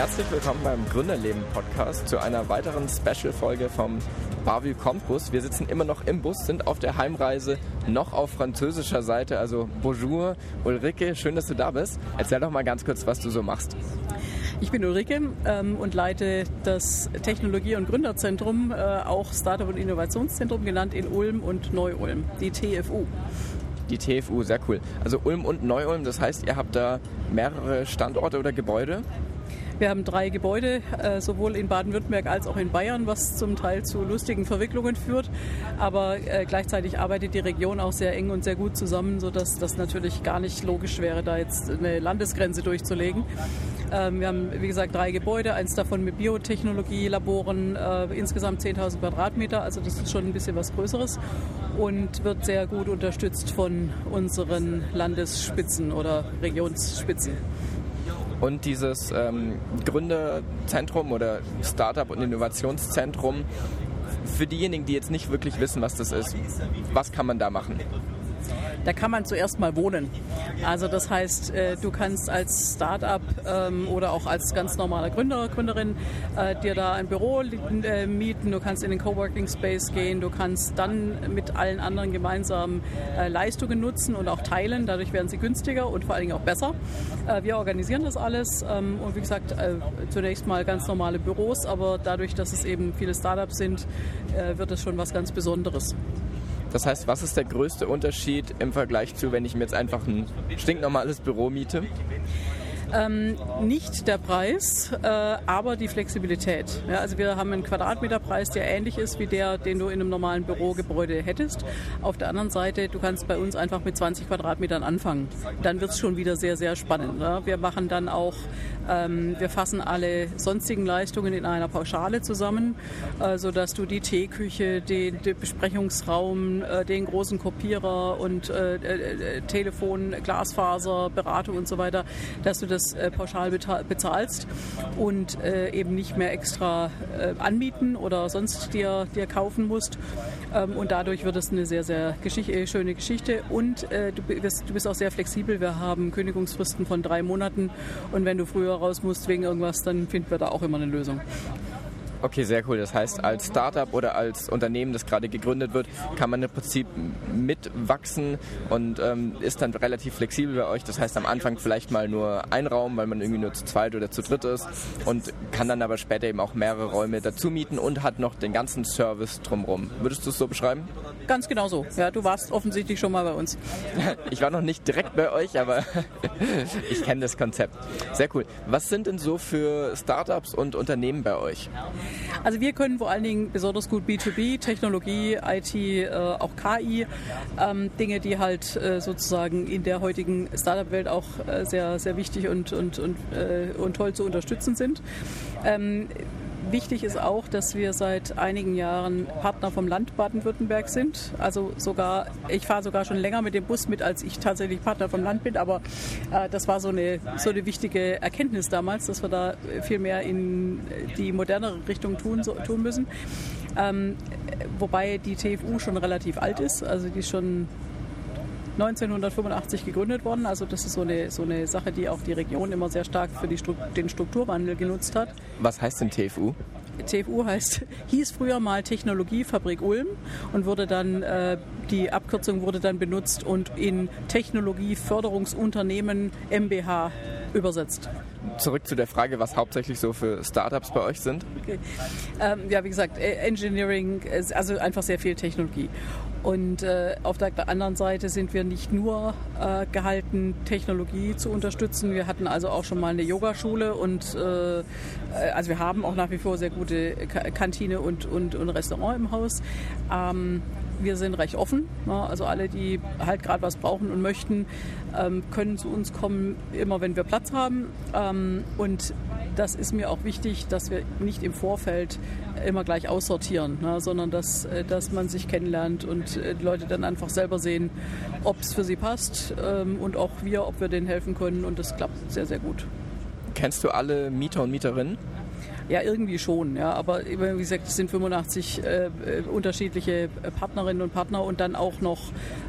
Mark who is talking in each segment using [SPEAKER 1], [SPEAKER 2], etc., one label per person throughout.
[SPEAKER 1] Herzlich willkommen beim Gründerleben Podcast zu einer weiteren Special-Folge vom Bavü Campus. Wir sitzen immer noch im Bus, sind auf der Heimreise noch auf französischer Seite. Also Bonjour, Ulrike, schön, dass du da bist. Erzähl doch mal ganz kurz, was du so machst.
[SPEAKER 2] Ich bin Ulrike ähm, und leite das Technologie- und Gründerzentrum, äh, auch Startup- und Innovationszentrum genannt in Ulm und Neu-Ulm, die TFU.
[SPEAKER 1] Die TFU, sehr cool. Also Ulm und Neu-Ulm, das heißt, ihr habt da mehrere Standorte oder Gebäude?
[SPEAKER 2] Wir haben drei Gebäude, äh, sowohl in Baden-Württemberg als auch in Bayern, was zum Teil zu lustigen Verwicklungen führt. Aber äh, gleichzeitig arbeitet die Region auch sehr eng und sehr gut zusammen, sodass das natürlich gar nicht logisch wäre, da jetzt eine Landesgrenze durchzulegen. Ähm, wir haben, wie gesagt, drei Gebäude, eins davon mit Biotechnologie-Laboren, äh, insgesamt 10.000 Quadratmeter, also das ist schon ein bisschen was Größeres und wird sehr gut unterstützt von unseren Landesspitzen oder Regionsspitzen.
[SPEAKER 1] Und dieses ähm, Gründerzentrum oder Startup- und Innovationszentrum, für diejenigen, die jetzt nicht wirklich wissen, was das ist, was kann man da machen?
[SPEAKER 2] Da kann man zuerst mal wohnen. Also das heißt, äh, du kannst als Start-up ähm, oder auch als ganz normaler Gründer, Gründerin äh, dir da ein Büro äh, mieten, du kannst in den Coworking Space gehen, du kannst dann mit allen anderen gemeinsam Leistungen nutzen und auch teilen. Dadurch werden sie günstiger und vor allen Dingen auch besser. Wir organisieren das alles ähm, und wie gesagt, zunächst mal ganz normale Büros, aber dadurch, dass es eben viele Startups sind, wird es schon was ganz Besonderes.
[SPEAKER 1] Das heißt, was ist der größte Unterschied im Vergleich zu, wenn ich mir jetzt einfach ein stinknormales Büro miete?
[SPEAKER 2] Ähm, nicht der Preis, äh, aber die Flexibilität. Ja, also wir haben einen Quadratmeterpreis, der ähnlich ist wie der, den du in einem normalen Bürogebäude hättest. Auf der anderen Seite, du kannst bei uns einfach mit 20 Quadratmetern anfangen. Dann wird es schon wieder sehr, sehr spannend. Ja. Wir machen dann auch, ähm, wir fassen alle sonstigen Leistungen in einer Pauschale zusammen, äh, sodass du die Teeküche, den, den Besprechungsraum, äh, den großen Kopierer und äh, äh, Telefon, Glasfaser, Beratung und so weiter, dass du das das äh, pauschal bezahlst und äh, eben nicht mehr extra äh, anmieten oder sonst dir, dir kaufen musst. Ähm, und dadurch wird es eine sehr, sehr Geschicht äh, schöne Geschichte. Und äh, du, bist, du bist auch sehr flexibel. Wir haben Kündigungsfristen von drei Monaten. Und wenn du früher raus musst wegen irgendwas, dann finden wir da auch immer eine Lösung.
[SPEAKER 1] Okay, sehr cool. Das heißt, als Startup oder als Unternehmen, das gerade gegründet wird, kann man im Prinzip mitwachsen und ähm, ist dann relativ flexibel bei euch. Das heißt, am Anfang vielleicht mal nur ein Raum, weil man irgendwie nur zu zweit oder zu dritt ist und kann dann aber später eben auch mehrere Räume dazu mieten und hat noch den ganzen Service drumherum. Würdest du es so beschreiben?
[SPEAKER 2] Ganz genau so. Ja, du warst offensichtlich schon mal bei uns.
[SPEAKER 1] Ich war noch nicht direkt bei euch, aber ich kenne das Konzept. Sehr cool. Was sind denn so für Startups und Unternehmen bei euch?
[SPEAKER 2] Also wir können vor allen Dingen besonders gut B2B, Technologie, IT, äh, auch KI, ähm, Dinge, die halt äh, sozusagen in der heutigen Startup-Welt auch äh, sehr, sehr wichtig und, und, und, äh, und toll zu unterstützen sind. Ähm, Wichtig ist auch, dass wir seit einigen Jahren Partner vom Land Baden-Württemberg sind. Also sogar, ich fahre sogar schon länger mit dem Bus mit, als ich tatsächlich Partner vom Land bin. Aber äh, das war so eine, so eine wichtige Erkenntnis damals, dass wir da viel mehr in die modernere Richtung tun, so, tun müssen. Ähm, wobei die TFU schon relativ alt ist. Also die ist schon 1985 gegründet worden. Also das ist so eine, so eine Sache, die auch die Region immer sehr stark für die, den Strukturwandel genutzt hat.
[SPEAKER 1] Was heißt denn TFU?
[SPEAKER 2] TFU heißt, hieß früher mal Technologiefabrik Ulm und wurde dann, äh, die Abkürzung wurde dann benutzt und in Technologieförderungsunternehmen MBH übersetzt.
[SPEAKER 1] Zurück zu der Frage, was hauptsächlich so für Startups bei euch sind.
[SPEAKER 2] Okay. Ähm, ja, wie gesagt, Engineering, also einfach sehr viel Technologie. Und äh, auf der anderen Seite sind wir nicht nur äh, gehalten, Technologie zu unterstützen. Wir hatten also auch schon mal eine Yogaschule und äh, also wir haben auch nach wie vor sehr gute Kantine und, und, und Restaurant im Haus. Ähm, wir sind recht offen. Ne? Also alle, die halt gerade was brauchen und möchten, ähm, können zu uns kommen, immer wenn wir Platz haben. Ähm, und das ist mir auch wichtig, dass wir nicht im Vorfeld immer gleich aussortieren, ne? sondern dass, äh, dass man sich kennenlernt und äh, Leute dann einfach selber sehen, ob es für sie passt ähm, und auch wir, ob wir denen helfen können. Und das klappt sehr, sehr gut.
[SPEAKER 1] Kennst du alle Mieter und Mieterinnen?
[SPEAKER 2] Ja, irgendwie schon, ja. Aber wie gesagt, es sind 85 äh, äh, unterschiedliche Partnerinnen und Partner und dann auch noch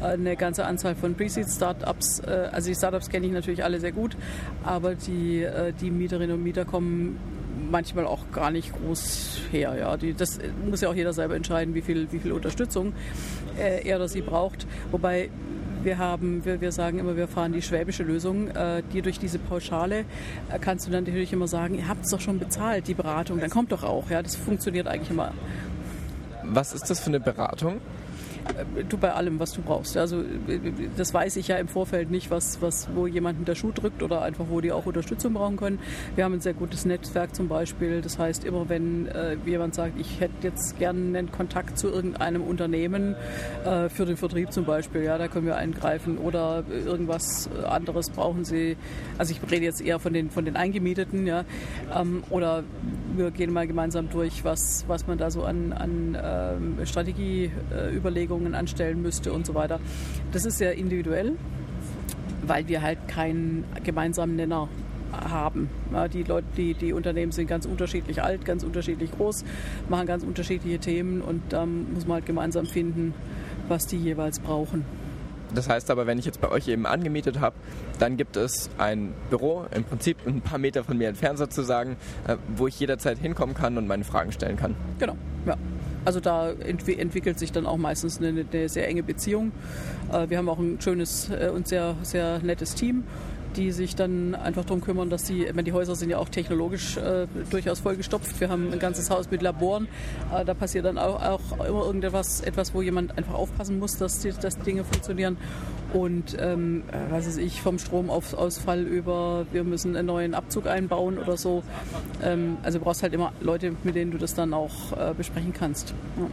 [SPEAKER 2] äh, eine ganze Anzahl von Pre-Seed-Startups. Äh, also die Startups kenne ich natürlich alle sehr gut, aber die, äh, die Mieterinnen und Mieter kommen manchmal auch gar nicht groß her. Ja. Die, das muss ja auch jeder selber entscheiden, wie viel, wie viel Unterstützung äh, er oder sie braucht. Wobei wir haben, wir, wir sagen immer, wir fahren die schwäbische Lösung. Äh, die durch diese Pauschale äh, kannst du dann natürlich immer sagen, ihr habt es doch schon bezahlt, die Beratung, dann kommt doch auch. Ja, das funktioniert eigentlich immer.
[SPEAKER 1] Was ist das für eine Beratung?
[SPEAKER 2] Äh, du bei allem, was du brauchst. Also äh, das weiß ich ja im Vorfeld nicht, was, was, wo jemanden der Schuh drückt oder einfach, wo die auch Unterstützung brauchen können. Wir haben ein sehr gutes Netzwerk zum Beispiel. Das heißt, immer wenn äh, jemand sagt, ich hätte jetzt gerne einen Kontakt zu irgendeinem Unternehmen äh, für den Vertrieb zum Beispiel, ja, da können wir eingreifen oder irgendwas anderes brauchen sie. Also ich rede jetzt eher von den, von den Eingemieteten, ja, ähm, oder wir gehen mal gemeinsam durch, was, was man da so an, an ähm, Strategieüberlegungen Überlegungen anstellen müsste und so weiter. Das ist sehr individuell, weil wir halt keinen gemeinsamen Nenner haben. Ja, die, Leute, die, die Unternehmen sind ganz unterschiedlich alt, ganz unterschiedlich groß, machen ganz unterschiedliche Themen und da ähm, muss man halt gemeinsam finden, was die jeweils brauchen.
[SPEAKER 1] Das heißt aber, wenn ich jetzt bei euch eben angemietet habe, dann gibt es ein Büro, im Prinzip ein paar Meter von mir entfernt sozusagen, äh, wo ich jederzeit hinkommen kann und meine Fragen stellen kann.
[SPEAKER 2] Genau, ja. Also da entwi entwickelt sich dann auch meistens eine, eine sehr enge Beziehung. Äh, wir haben auch ein schönes äh, und sehr, sehr nettes Team die sich dann einfach darum kümmern, dass die, meine, die Häuser sind ja auch technologisch äh, durchaus vollgestopft. Wir haben ein ganzes Haus mit Laboren. Äh, da passiert dann auch, auch, immer irgendetwas, etwas, wo jemand einfach aufpassen muss, dass, die, dass Dinge funktionieren. Und ähm, äh, was weiß ich, vom Stromausfall über, wir müssen einen neuen Abzug einbauen oder so. Ähm, also du brauchst halt immer Leute, mit denen du das dann auch äh, besprechen kannst. Ja.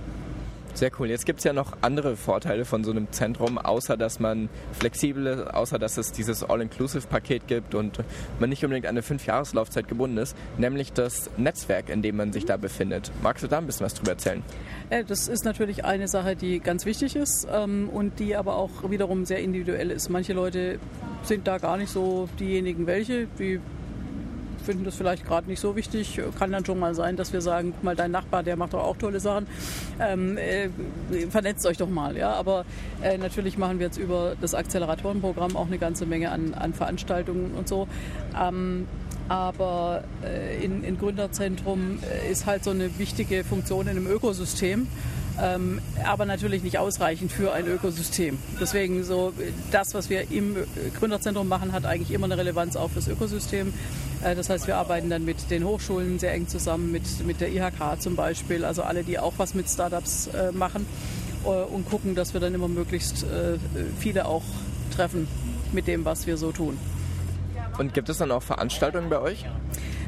[SPEAKER 1] Sehr cool. Jetzt gibt es ja noch andere Vorteile von so einem Zentrum, außer dass man flexibel ist, außer dass es dieses All-Inclusive-Paket gibt und man nicht unbedingt an eine Fünf-Jahres-Laufzeit gebunden ist, nämlich das Netzwerk, in dem man sich da befindet. Magst du da ein bisschen was drüber erzählen?
[SPEAKER 2] Das ist natürlich eine Sache, die ganz wichtig ist ähm, und die aber auch wiederum sehr individuell ist. Manche Leute sind da gar nicht so diejenigen welche, die finden das vielleicht gerade nicht so wichtig. Kann dann schon mal sein, dass wir sagen, guck mal, dein Nachbar, der macht doch auch tolle Sachen. Ähm, äh, vernetzt euch doch mal. Ja? Aber äh, natürlich machen wir jetzt über das Acceleratorenprogramm auch eine ganze Menge an, an Veranstaltungen und so. Ähm, aber äh, in, in Gründerzentrum äh, ist halt so eine wichtige Funktion in einem Ökosystem. Ähm, aber natürlich nicht ausreichend für ein Ökosystem. Deswegen so das, was wir im Gründerzentrum machen, hat eigentlich immer eine Relevanz auch fürs Ökosystem. Äh, das heißt, wir arbeiten dann mit den Hochschulen sehr eng zusammen, mit, mit der IHK zum Beispiel, also alle, die auch was mit Startups äh, machen äh, und gucken, dass wir dann immer möglichst äh, viele auch treffen mit dem, was wir so tun.
[SPEAKER 1] Und gibt es dann auch Veranstaltungen bei euch?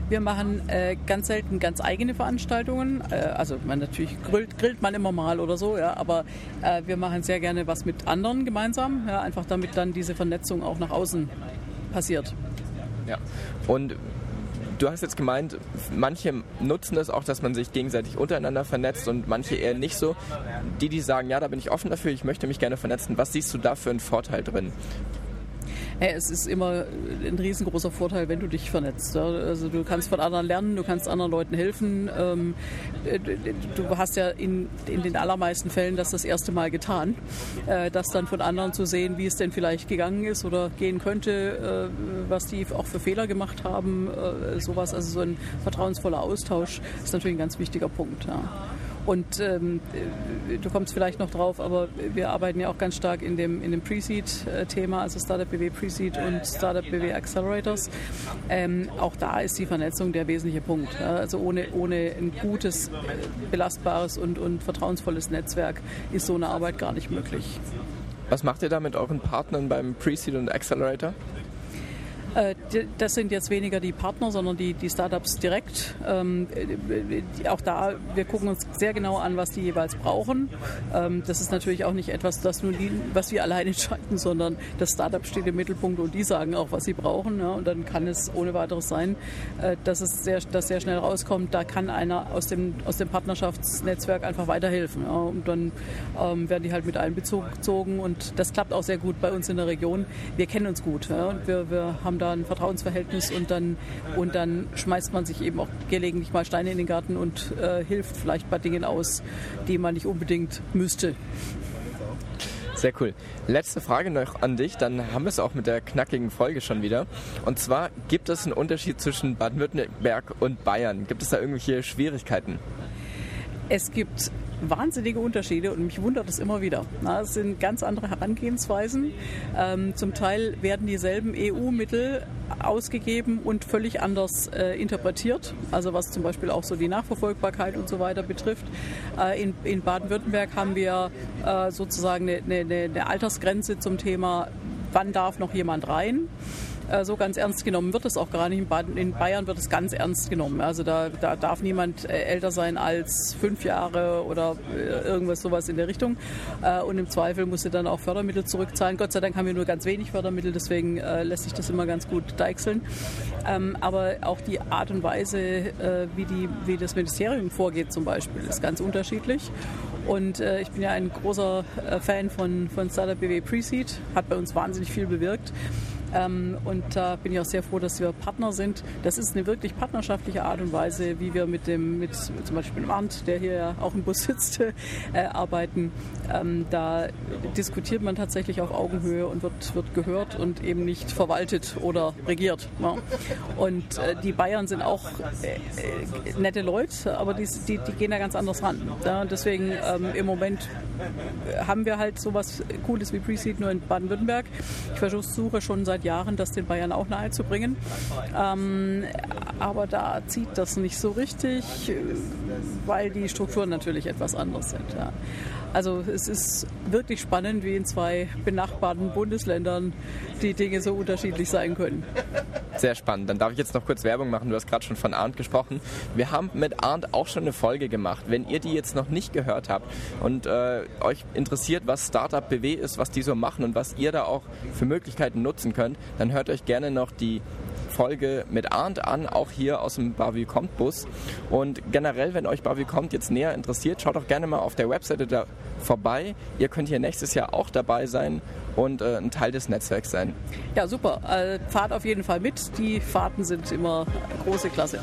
[SPEAKER 2] Wir machen äh, ganz selten ganz eigene Veranstaltungen. Äh, also man natürlich grillt, grillt man immer mal oder so, ja, aber äh, wir machen sehr gerne was mit anderen gemeinsam, ja, einfach damit dann diese Vernetzung auch nach außen passiert.
[SPEAKER 1] Ja. Und du hast jetzt gemeint, manche nutzen es auch, dass man sich gegenseitig untereinander vernetzt und manche eher nicht so. Die, die sagen, ja, da bin ich offen dafür, ich möchte mich gerne vernetzen, was siehst du da für einen Vorteil drin?
[SPEAKER 2] Es ist immer ein riesengroßer Vorteil, wenn du dich vernetzt. Also du kannst von anderen lernen, du kannst anderen Leuten helfen. Ähm, du hast ja in, in den allermeisten Fällen das das erste Mal getan, äh, das dann von anderen zu sehen, wie es denn vielleicht gegangen ist oder gehen könnte, äh, was die auch für Fehler gemacht haben, äh, sowas. Also so ein vertrauensvoller Austausch ist natürlich ein ganz wichtiger Punkt. Ja. Und ähm, du kommst vielleicht noch drauf, aber wir arbeiten ja auch ganz stark in dem, in dem Pre-Seed-Thema, also Startup BW Pre-Seed und Startup BW Accelerators. Ähm, auch da ist die Vernetzung der wesentliche Punkt. Ja? Also ohne, ohne ein gutes, belastbares und, und vertrauensvolles Netzwerk ist so eine Arbeit gar nicht möglich.
[SPEAKER 1] Was macht ihr da mit euren Partnern beim Pre-Seed und Accelerator?
[SPEAKER 2] Äh, das sind jetzt weniger die Partner, sondern die, die Startups direkt. Ähm, auch da, wir gucken uns sehr genau an, was die jeweils brauchen. Ähm, das ist natürlich auch nicht etwas, das nur die, was wir alleine entscheiden, sondern das Startup steht im Mittelpunkt und die sagen auch, was sie brauchen. Ja, und dann kann es ohne weiteres sein, äh, dass es sehr, dass sehr schnell rauskommt, da kann einer aus dem, aus dem Partnerschaftsnetzwerk einfach weiterhelfen. Und dann ähm, werden die halt mit einbezogen und das klappt auch sehr gut bei uns in der Region. Wir kennen uns gut und wir, wir haben da ein Vertrauensverhältnis und dann, und dann schmeißt man sich eben auch gelegentlich mal Steine in den Garten und äh, hilft vielleicht bei Dingen aus, die man nicht unbedingt müsste.
[SPEAKER 1] Sehr cool. Letzte Frage noch an dich, dann haben wir es auch mit der knackigen Folge schon wieder. Und zwar, gibt es einen Unterschied zwischen Baden-Württemberg und Bayern? Gibt es da irgendwelche Schwierigkeiten?
[SPEAKER 2] Es gibt wahnsinnige Unterschiede und mich wundert es immer wieder. es sind ganz andere Herangehensweisen. Ähm, zum Teil werden dieselben EU-Mittel ausgegeben und völlig anders äh, interpretiert. Also was zum Beispiel auch so die Nachverfolgbarkeit und so weiter betrifft. Äh, in, Baden-Württemberg haben wir äh, sozusagen eine Altersgrenze zum Thema, wann darf noch jemand rein. Äh, so ganz ernst genommen wird es auch gar nicht. In, Bayern wird es ganz ernst genommen. Also da, da darf niemand äh, älter sein als fünf Jahre oder äh, irgendwas sowas in der Richtung. Und im Zweifel musste dann auch Fördermittel zurückzahlen. Gott sei Dank haben wir nur ganz wenig Fördermittel, deswegen lässt sich das immer ganz gut deichseln. Ähm, aber auch die Art und Weise, wie, die, wie das Ministerium vorgeht zum Beispiel, ist ganz unterschiedlich. Und äh, ich bin ja ein großer äh, Fan von, von Startup BW Preseed, hat bei uns wahnsinnig viel bewirkt. Ähm, und da bin ich auch sehr froh, dass wir Partner sind. Das ist eine wirklich partnerschaftliche Art und Weise, wie wir mit dem, mit zum Beispiel mit Arndt, der hier ja auch im Bus sitzt, äh, arbeiten. Ähm, da diskutiert man tatsächlich auf Augenhöhe und wird, wird gehört und eben nicht verwaltet oder regiert. Ja. Und äh, die Bayern sind auch äh, äh nette Leute, aber die, die, die, gehen da ganz anders ran. Ja. Deswegen ähm, im Moment haben wir halt sowas Cooles wie Pre-Seed nur in Baden-Württemberg. Ich versuche schon seit Jahren, das den Bayern auch nahezubringen. Ähm, aber da zieht das nicht so richtig, weil die Strukturen natürlich etwas anders sind. Ja. Also es ist wirklich spannend, wie in zwei benachbarten Bundesländern die Dinge so unterschiedlich sein können.
[SPEAKER 1] Sehr spannend. Dann darf ich jetzt noch kurz Werbung machen. Du hast gerade schon von Arndt gesprochen. Wir haben mit Arndt auch schon eine Folge gemacht. Wenn ihr die jetzt noch nicht gehört habt und äh, euch interessiert, was Startup BW ist, was die so machen und was ihr da auch für Möglichkeiten nutzen könnt, dann hört euch gerne noch die Folge mit Arndt an, auch hier aus dem Bavie Kommt Bus. Und generell, wenn euch Bavie Kommt jetzt näher interessiert, schaut doch gerne mal auf der Webseite da vorbei. Ihr könnt hier nächstes Jahr auch dabei sein und äh, ein Teil des Netzwerks sein.
[SPEAKER 2] Ja, super. Äh, fahrt auf jeden Fall mit. Die Fahrten sind immer große Klasse.